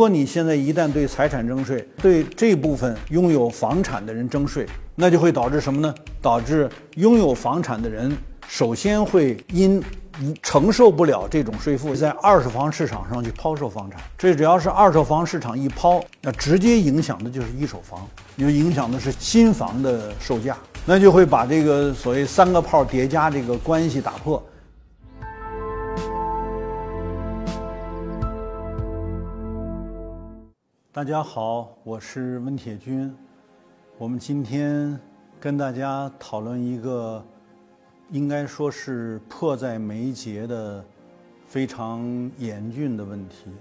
如果你现在一旦对财产征税，对这部分拥有房产的人征税，那就会导致什么呢？导致拥有房产的人首先会因承受不了这种税负，在二手房市场上去抛售房产。这只要是二手房市场一抛，那直接影响的就是一手房，就影响的是新房的售价，那就会把这个所谓三个炮叠加这个关系打破。大家好，我是温铁军。我们今天跟大家讨论一个应该说是迫在眉睫的非常严峻的问题。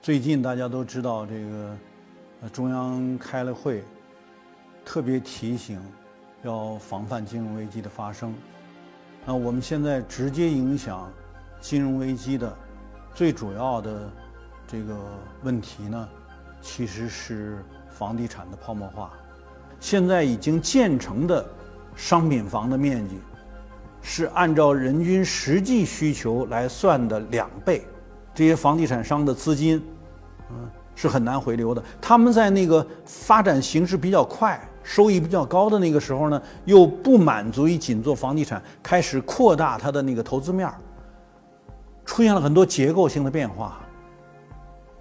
最近大家都知道，这个中央开了会，特别提醒要防范金融危机的发生。那我们现在直接影响金融危机的最主要的这个问题呢？其实是房地产的泡沫化。现在已经建成的商品房的面积，是按照人均实际需求来算的两倍。这些房地产商的资金，嗯，是很难回流的。他们在那个发展形势比较快、收益比较高的那个时候呢，又不满足于仅做房地产，开始扩大它的那个投资面儿，出现了很多结构性的变化。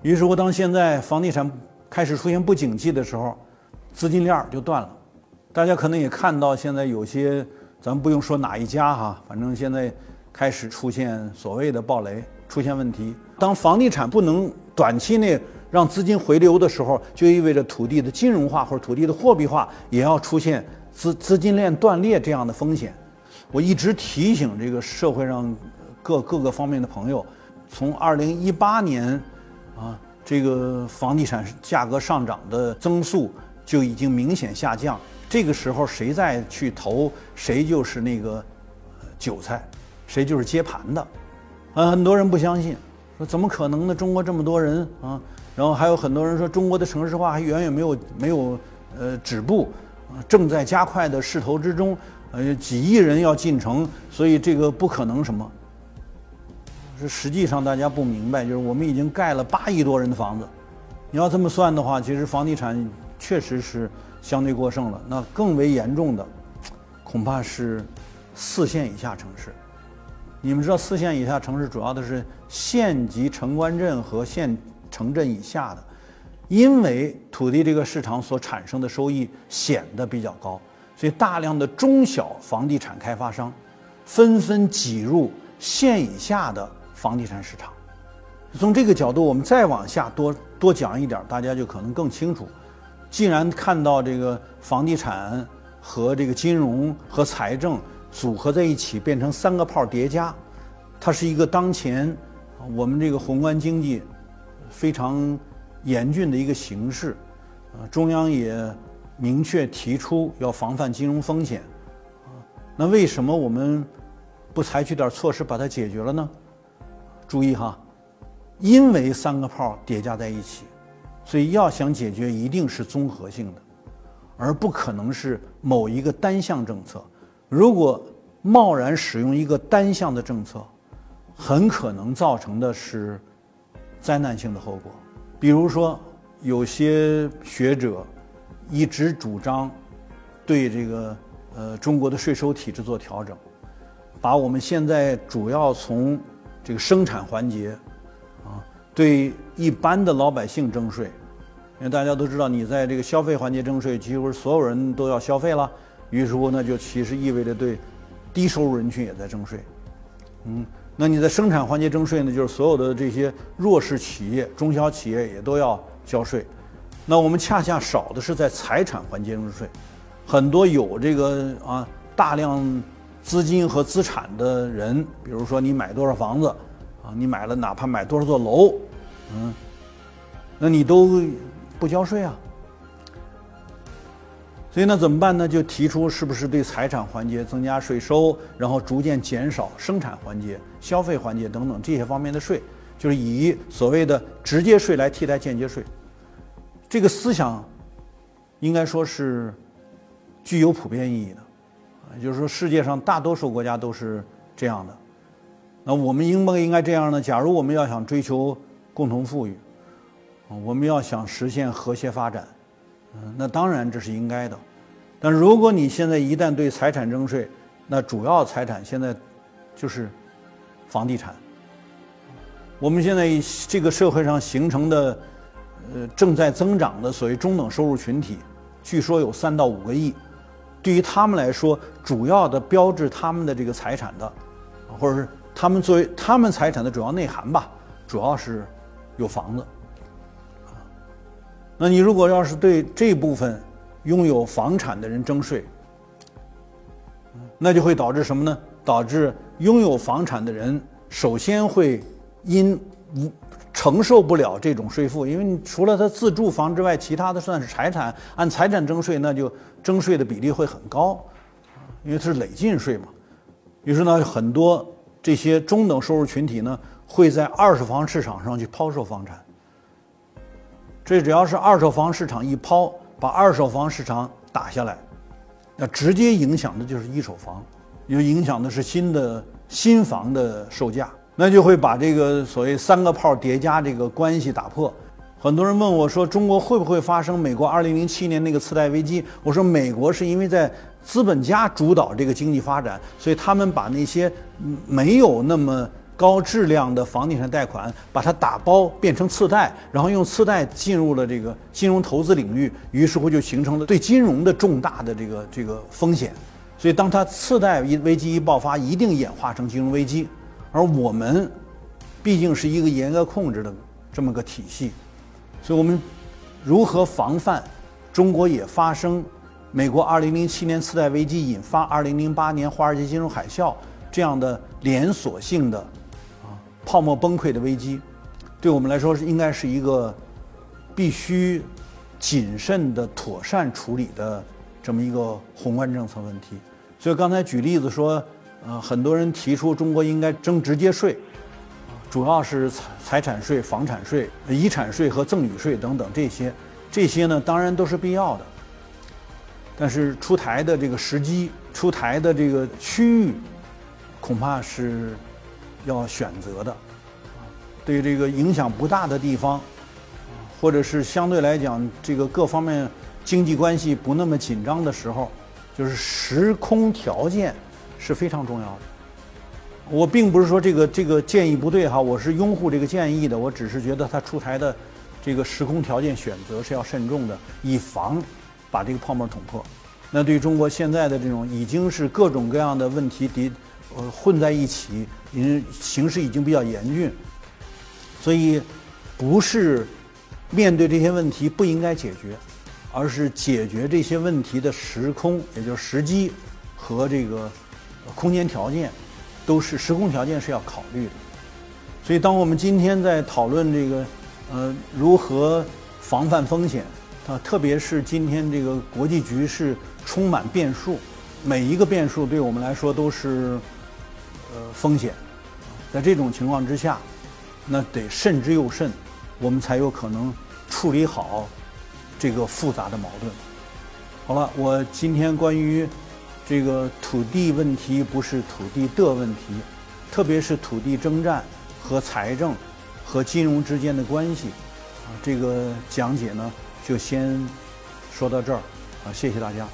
于是乎，当现在房地产开始出现不景气的时候，资金链就断了。大家可能也看到，现在有些，咱不用说哪一家哈，反正现在开始出现所谓的暴雷，出现问题。当房地产不能短期内让资金回流的时候，就意味着土地的金融化或者土地的货币化也要出现资资金链断裂这样的风险。我一直提醒这个社会上各各个方面的朋友，从二零一八年。啊，这个房地产价格上涨的增速就已经明显下降。这个时候谁再去投，谁就是那个韭菜，谁就是接盘的。啊，很多人不相信，说怎么可能呢？中国这么多人啊，然后还有很多人说中国的城市化还远远没有没有呃止步，正在加快的势头之中。呃，几亿人要进城，所以这个不可能什么。实际上大家不明白，就是我们已经盖了八亿多人的房子，你要这么算的话，其实房地产确实是相对过剩了。那更为严重的，恐怕是四线以下城市。你们知道，四线以下城市主要的是县级城关镇和县城镇以下的，因为土地这个市场所产生的收益显得比较高，所以大量的中小房地产开发商纷纷挤入县以下的。房地产市场，从这个角度，我们再往下多多讲一点，大家就可能更清楚。既然看到这个房地产和这个金融和财政组合在一起，变成三个炮叠加，它是一个当前我们这个宏观经济非常严峻的一个形势。啊，中央也明确提出要防范金融风险。啊，那为什么我们不采取点措施把它解决了呢？注意哈，因为三个炮叠加在一起，所以要想解决，一定是综合性的，而不可能是某一个单项政策。如果贸然使用一个单项的政策，很可能造成的是灾难性的后果。比如说，有些学者一直主张对这个呃中国的税收体制做调整，把我们现在主要从这个生产环节，啊，对一般的老百姓征税，因为大家都知道，你在这个消费环节征税，几乎所有人都要消费了，于是乎，那就其实意味着对低收入人群也在征税，嗯，那你在生产环节征税呢，就是所有的这些弱势企业、中小企业也都要交税，那我们恰恰少的是在财产环节征税，很多有这个啊大量。资金和资产的人，比如说你买多少房子，啊，你买了哪怕买多少座楼，嗯，那你都不交税啊。所以那怎么办呢？就提出是不是对财产环节增加税收，然后逐渐减少生产环节、消费环节等等这些方面的税，就是以所谓的直接税来替代间接税。这个思想应该说是具有普遍意义的。也就是说，世界上大多数国家都是这样的。那我们应不应该这样呢？假如我们要想追求共同富裕，我们要想实现和谐发展，嗯，那当然这是应该的。但如果你现在一旦对财产征税，那主要财产现在就是房地产。我们现在这个社会上形成的，呃，正在增长的所谓中等收入群体，据说有三到五个亿。对于他们来说，主要的标志他们的这个财产的，或者是他们作为他们财产的主要内涵吧，主要是有房子。那你如果要是对这部分拥有房产的人征税，那就会导致什么呢？导致拥有房产的人首先会。因无承受不了这种税负，因为你除了他自住房之外，其他的算是财产，按财产征税，那就征税的比例会很高，因为它是累进税嘛。于是呢，很多这些中等收入群体呢，会在二手房市场上去抛售房产。这只要是二手房市场一抛，把二手房市场打下来，那直接影响的就是一手房，又影响的是新的新房的售价。那就会把这个所谓三个炮叠加这个关系打破。很多人问我说：“中国会不会发生美国2007年那个次贷危机？”我说：“美国是因为在资本家主导这个经济发展，所以他们把那些没有那么高质量的房地产贷款，把它打包变成次贷，然后用次贷进入了这个金融投资领域，于是乎就形成了对金融的重大的这个这个风险。所以，当它次贷一危机一爆发，一定演化成金融危机。”而我们毕竟是一个严格控制的这么个体系，所以我们如何防范中国也发生美国2007年次贷危机引发2008年华尔街金融海啸这样的连锁性的啊泡沫崩溃的危机，对我们来说是应该是一个必须谨慎的妥善处理的这么一个宏观政策问题。所以刚才举例子说。呃，很多人提出中国应该征直接税，主要是财财产税、房产税、遗产税和赠与税等等这些，这些呢当然都是必要的，但是出台的这个时机、出台的这个区域，恐怕是要选择的。对这个影响不大的地方，或者是相对来讲这个各方面经济关系不那么紧张的时候，就是时空条件。是非常重要的。我并不是说这个这个建议不对哈，我是拥护这个建议的。我只是觉得它出台的这个时空条件选择是要慎重的，以防把这个泡沫捅破。那对中国现在的这种已经是各种各样的问题叠呃混在一起，因为形势已经比较严峻，所以不是面对这些问题不应该解决，而是解决这些问题的时空，也就是时机和这个。空间条件都是时空条件是要考虑的，所以当我们今天在讨论这个呃如何防范风险啊，特别是今天这个国际局势充满变数，每一个变数对我们来说都是呃风险，在这种情况之下，那得慎之又慎，我们才有可能处理好这个复杂的矛盾。好了，我今天关于。这个土地问题不是土地的问题，特别是土地征战和财政和金融之间的关系，啊，这个讲解呢就先说到这儿，啊，谢谢大家。